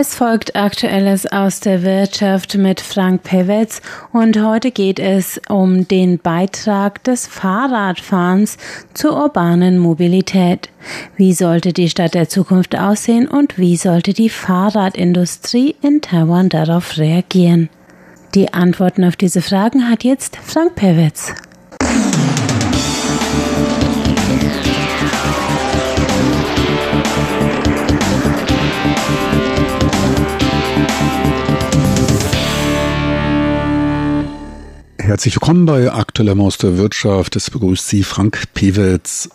Es folgt Aktuelles aus der Wirtschaft mit Frank Pewetz und heute geht es um den Beitrag des Fahrradfahrens zur urbanen Mobilität. Wie sollte die Stadt der Zukunft aussehen und wie sollte die Fahrradindustrie in Taiwan darauf reagieren? Die Antworten auf diese Fragen hat jetzt Frank Pewetz. Herzlich willkommen bei Aktueller Maus der Wirtschaft. Es begrüßt Sie Frank Pewitz.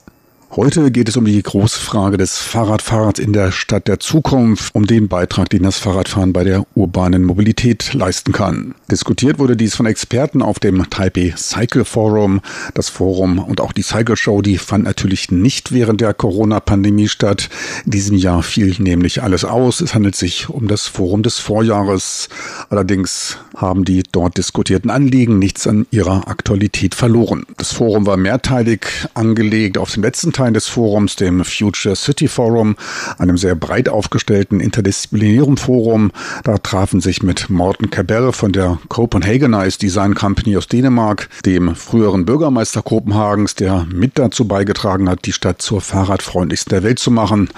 Heute geht es um die große Frage des Fahrradfahrens in der Stadt der Zukunft, um den Beitrag, den das Fahrradfahren bei der urbanen Mobilität leisten kann. Diskutiert wurde dies von Experten auf dem Taipei Cycle Forum. Das Forum und auch die Cycle Show, die fand natürlich nicht während der Corona-Pandemie statt. In diesem Jahr fiel nämlich alles aus. Es handelt sich um das Forum des Vorjahres. Allerdings haben die dort diskutierten Anliegen nichts an ihrer Aktualität verloren. Das Forum war mehrteilig angelegt. Auf dem letzten Teil Teil des Forums, dem Future City Forum, einem sehr breit aufgestellten interdisziplinären Forum. Da trafen sich mit Morten Cabell von der Copenhagenize Design Company aus Dänemark, dem früheren Bürgermeister Kopenhagens, der mit dazu beigetragen hat, die Stadt zur fahrradfreundlichsten der Welt zu machen,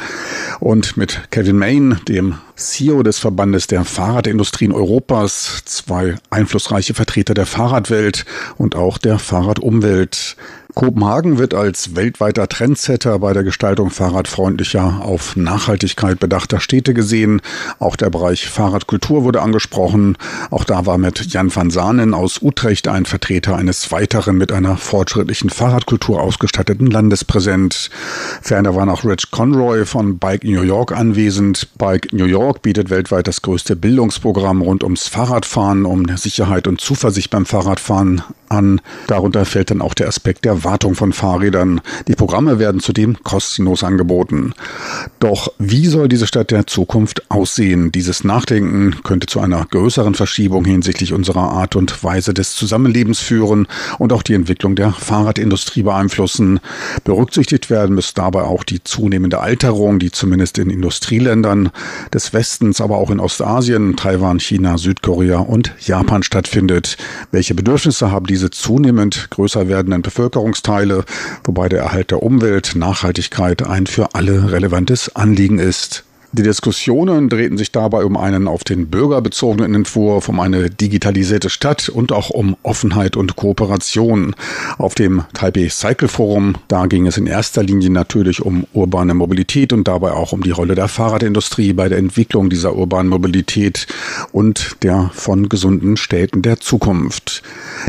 und mit Kevin Main, dem CEO des Verbandes der Fahrradindustrien Europas, zwei einflussreiche Vertreter der Fahrradwelt und auch der Fahrradumwelt. Kopenhagen wird als weltweiter Trendsetter bei der Gestaltung fahrradfreundlicher, auf Nachhaltigkeit bedachter Städte gesehen. Auch der Bereich Fahrradkultur wurde angesprochen. Auch da war mit Jan van Saanen aus Utrecht ein Vertreter eines weiteren mit einer fortschrittlichen Fahrradkultur ausgestatteten Landes präsent. Ferner war noch Rich Conroy von Bike New York anwesend. Bike New York bietet weltweit das größte Bildungsprogramm rund ums Fahrradfahren, um Sicherheit und Zuversicht beim Fahrradfahren an. Darunter fällt dann auch der Aspekt der Wartung von Fahrrädern. Die Programme werden zudem kostenlos angeboten. Doch wie soll diese Stadt der Zukunft aussehen? Dieses Nachdenken könnte zu einer größeren Verschiebung hinsichtlich unserer Art und Weise des Zusammenlebens führen und auch die Entwicklung der Fahrradindustrie beeinflussen. Berücksichtigt werden muss dabei auch die zunehmende Alterung, die zumindest in Industrieländern des Westens, aber auch in Ostasien, Taiwan, China, Südkorea und Japan stattfindet. Welche Bedürfnisse haben diese zunehmend größer werdenden Bevölkerungsteile, wobei der Erhalt der Umwelt, Nachhaltigkeit ein für alle relevantes Anliegen ist. Die Diskussionen drehten sich dabei um einen auf den Bürger bezogenen Entwurf, um eine digitalisierte Stadt und auch um Offenheit und Kooperation. Auf dem Taipei Cycle Forum, da ging es in erster Linie natürlich um urbane Mobilität und dabei auch um die Rolle der Fahrradindustrie bei der Entwicklung dieser urbanen Mobilität und der von gesunden Städten der Zukunft.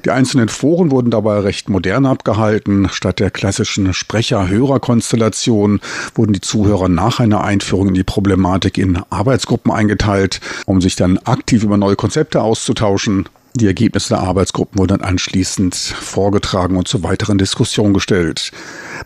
Die einzelnen Foren wurden dabei recht modern abgehalten. Statt der klassischen Sprecher-Hörer-Konstellation wurden die Zuhörer nach einer Einführung in die Problematik Problematik in Arbeitsgruppen eingeteilt, um sich dann aktiv über neue Konzepte auszutauschen. Die Ergebnisse der Arbeitsgruppen wurden dann anschließend vorgetragen und zur weiteren Diskussion gestellt.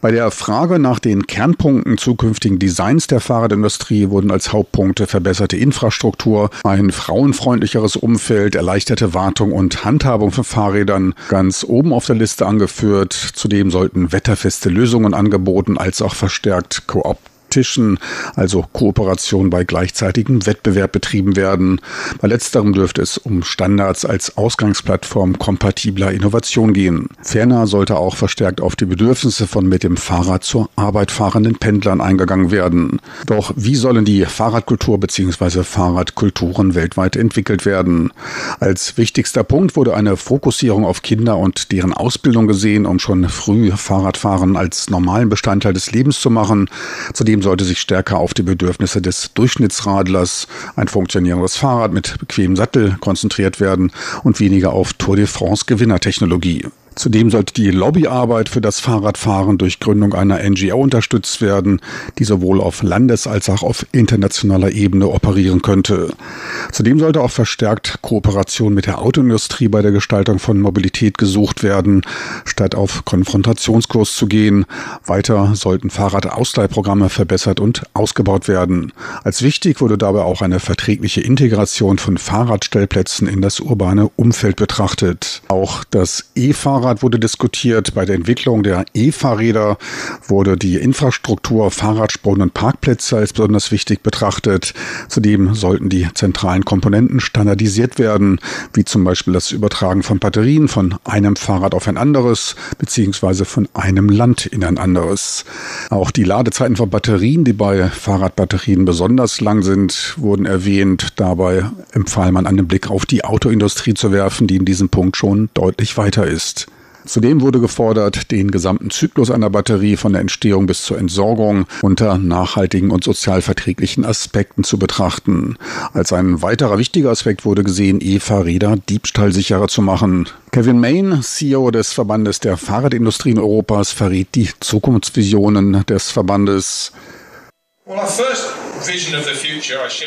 Bei der Frage nach den Kernpunkten zukünftigen Designs der Fahrradindustrie wurden als Hauptpunkte verbesserte Infrastruktur, ein frauenfreundlicheres Umfeld, erleichterte Wartung und Handhabung von Fahrrädern ganz oben auf der Liste angeführt. Zudem sollten wetterfeste Lösungen angeboten als auch verstärkt Koop Tischen, also Kooperation bei gleichzeitigem Wettbewerb betrieben werden. Bei letzterem dürfte es um Standards als Ausgangsplattform kompatibler Innovation gehen. Ferner sollte auch verstärkt auf die Bedürfnisse von mit dem Fahrrad zur Arbeit fahrenden Pendlern eingegangen werden. Doch wie sollen die Fahrradkultur bzw. Fahrradkulturen weltweit entwickelt werden? Als wichtigster Punkt wurde eine Fokussierung auf Kinder und deren Ausbildung gesehen, um schon früh Fahrradfahren als normalen Bestandteil des Lebens zu machen. Zudem sollte sich stärker auf die Bedürfnisse des Durchschnittsradlers, ein funktionierendes Fahrrad mit bequemem Sattel konzentriert werden und weniger auf Tour de France Gewinnertechnologie. Zudem sollte die Lobbyarbeit für das Fahrradfahren durch Gründung einer NGO unterstützt werden, die sowohl auf Landes- als auch auf internationaler Ebene operieren könnte. Zudem sollte auch verstärkt Kooperation mit der Autoindustrie bei der Gestaltung von Mobilität gesucht werden, statt auf Konfrontationskurs zu gehen. Weiter sollten Fahrradausleihprogramme verbessert und ausgebaut werden. Als wichtig wurde dabei auch eine verträgliche Integration von Fahrradstellplätzen in das urbane Umfeld betrachtet. Auch das E-Fahrrad Fahrrad wurde diskutiert. Bei der Entwicklung der E-Fahrräder wurde die Infrastruktur, Fahrradspuren und Parkplätze als besonders wichtig betrachtet. Zudem sollten die zentralen Komponenten standardisiert werden, wie zum Beispiel das Übertragen von Batterien von einem Fahrrad auf ein anderes, beziehungsweise von einem Land in ein anderes. Auch die Ladezeiten von Batterien, die bei Fahrradbatterien besonders lang sind, wurden erwähnt. Dabei empfahl man einen Blick auf die Autoindustrie zu werfen, die in diesem Punkt schon deutlich weiter ist. Zudem wurde gefordert, den gesamten Zyklus einer Batterie von der Entstehung bis zur Entsorgung unter nachhaltigen und sozialverträglichen Aspekten zu betrachten. Als ein weiterer wichtiger Aspekt wurde gesehen, E-Fahrräder diebstahlsicherer zu machen. Kevin Main, CEO des Verbandes der Fahrradindustrie in Europas, verriet die Zukunftsvisionen des Verbandes.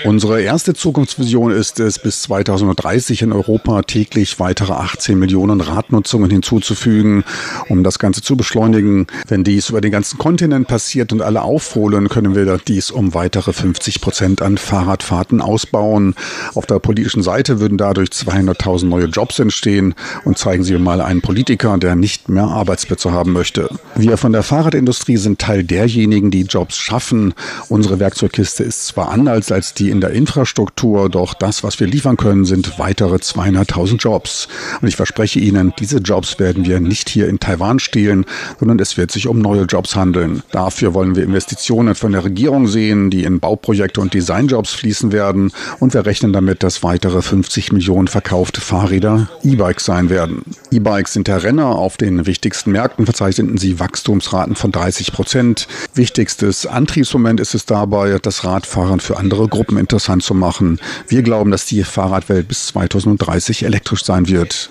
Unsere erste Zukunftsvision ist es, bis 2030 in Europa täglich weitere 18 Millionen Radnutzungen hinzuzufügen, um das Ganze zu beschleunigen. Wenn dies über den ganzen Kontinent passiert und alle aufholen, können wir dies um weitere 50 Prozent an Fahrradfahrten ausbauen. Auf der politischen Seite würden dadurch 200.000 neue Jobs entstehen und zeigen Sie mal einen Politiker, der nicht mehr Arbeitsplätze haben möchte. Wir von der Fahrradindustrie sind Teil derjenigen, die Jobs schaffen Unsere Werkzeugkiste ist zwar anders als die in der Infrastruktur, doch das, was wir liefern können, sind weitere 200.000 Jobs. Und ich verspreche Ihnen, diese Jobs werden wir nicht hier in Taiwan stehlen, sondern es wird sich um neue Jobs handeln. Dafür wollen wir Investitionen von der Regierung sehen, die in Bauprojekte und Designjobs fließen werden. Und wir rechnen damit, dass weitere 50 Millionen verkaufte Fahrräder E-Bikes sein werden. E-Bikes sind der Renner. Auf den wichtigsten Märkten verzeichneten sie Wachstumsraten von 30 Prozent. Wichtigstes Antriebsmoment ist es dabei, das Radfahren für andere Gruppen interessant zu machen. Wir glauben, dass die Fahrradwelt bis 2030 elektrisch sein wird.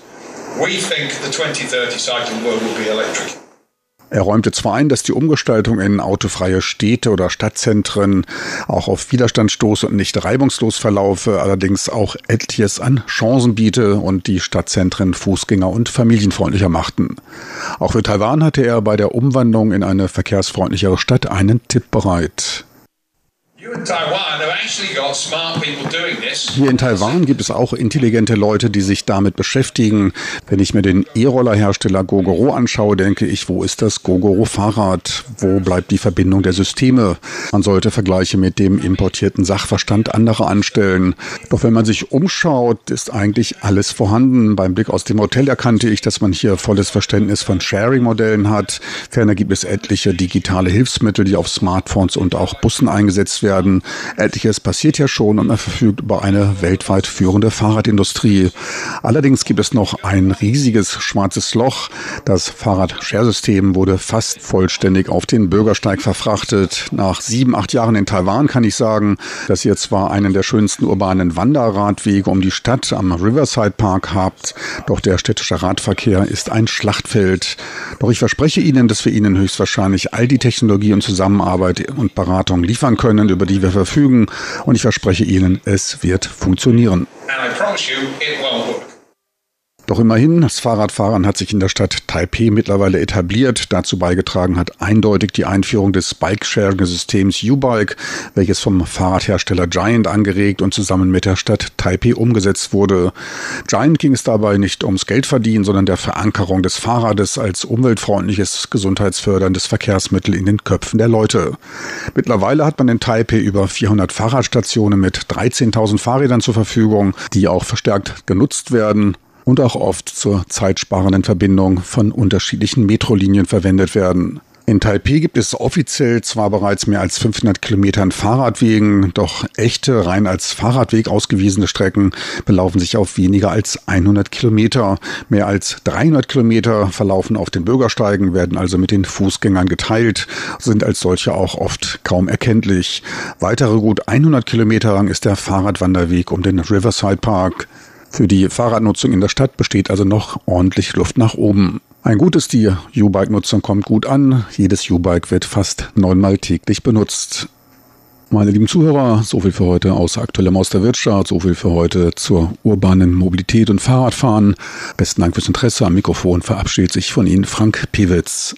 We think the 2030 cycling world will be electric. Er räumte zwar ein, dass die Umgestaltung in autofreie Städte oder Stadtzentren auch auf Widerstand stoße und nicht reibungslos verlaufe, allerdings auch etliches an Chancen biete und die Stadtzentren fußgänger- und familienfreundlicher machten. Auch für Taiwan hatte er bei der Umwandlung in eine verkehrsfreundlichere Stadt einen Tipp bereit. Hier in Taiwan gibt es auch intelligente Leute, die sich damit beschäftigen. Wenn ich mir den E-Roller-Hersteller Gogoro anschaue, denke ich, wo ist das Gogoro-Fahrrad? Wo bleibt die Verbindung der Systeme? Man sollte Vergleiche mit dem importierten Sachverstand anderer anstellen. Doch wenn man sich umschaut, ist eigentlich alles vorhanden. Beim Blick aus dem Hotel erkannte ich, dass man hier volles Verständnis von Sharing-Modellen hat. Ferner gibt es etliche digitale Hilfsmittel, die auf Smartphones und auch Bussen eingesetzt werden werden. Etliches passiert ja schon und man verfügt über eine weltweit führende Fahrradindustrie. Allerdings gibt es noch ein riesiges schwarzes Loch. Das Fahrrad-Share-System wurde fast vollständig auf den Bürgersteig verfrachtet. Nach sieben, acht Jahren in Taiwan kann ich sagen, dass ihr zwar einen der schönsten urbanen Wanderradwege um die Stadt am Riverside Park habt, doch der städtische Radverkehr ist ein Schlachtfeld. Doch ich verspreche Ihnen, dass wir Ihnen höchstwahrscheinlich all die Technologie und Zusammenarbeit und Beratung liefern können, über die wir verfügen. Und ich verspreche Ihnen, es wird funktionieren. Doch immerhin, das Fahrradfahren hat sich in der Stadt Taipei mittlerweile etabliert. Dazu beigetragen hat eindeutig die Einführung des Bike-Sharing-Systems U-Bike, welches vom Fahrradhersteller Giant angeregt und zusammen mit der Stadt Taipei umgesetzt wurde. Giant ging es dabei nicht ums Geldverdienen, sondern der Verankerung des Fahrrades als umweltfreundliches, gesundheitsförderndes Verkehrsmittel in den Köpfen der Leute. Mittlerweile hat man in Taipei über 400 Fahrradstationen mit 13.000 Fahrrädern zur Verfügung, die auch verstärkt genutzt werden und auch oft zur zeitsparenden Verbindung von unterschiedlichen Metrolinien verwendet werden. In Taipei gibt es offiziell zwar bereits mehr als 500 Kilometer an Fahrradwegen, doch echte, rein als Fahrradweg ausgewiesene Strecken belaufen sich auf weniger als 100 Kilometer. Mehr als 300 Kilometer verlaufen auf den Bürgersteigen, werden also mit den Fußgängern geteilt, sind als solche auch oft kaum erkenntlich. Weitere gut 100 Kilometer lang ist der Fahrradwanderweg um den Riverside Park. Für die Fahrradnutzung in der Stadt besteht also noch ordentlich Luft nach oben. Ein gutes die U-Bike-Nutzung kommt gut an. Jedes U-Bike wird fast neunmal täglich benutzt. Meine lieben Zuhörer, so viel für heute aus aktuellem aus der Wirtschaft, so viel für heute zur urbanen Mobilität und Fahrradfahren. Besten Dank fürs Interesse. Am Mikrofon verabschiedet sich von Ihnen Frank Pewitz.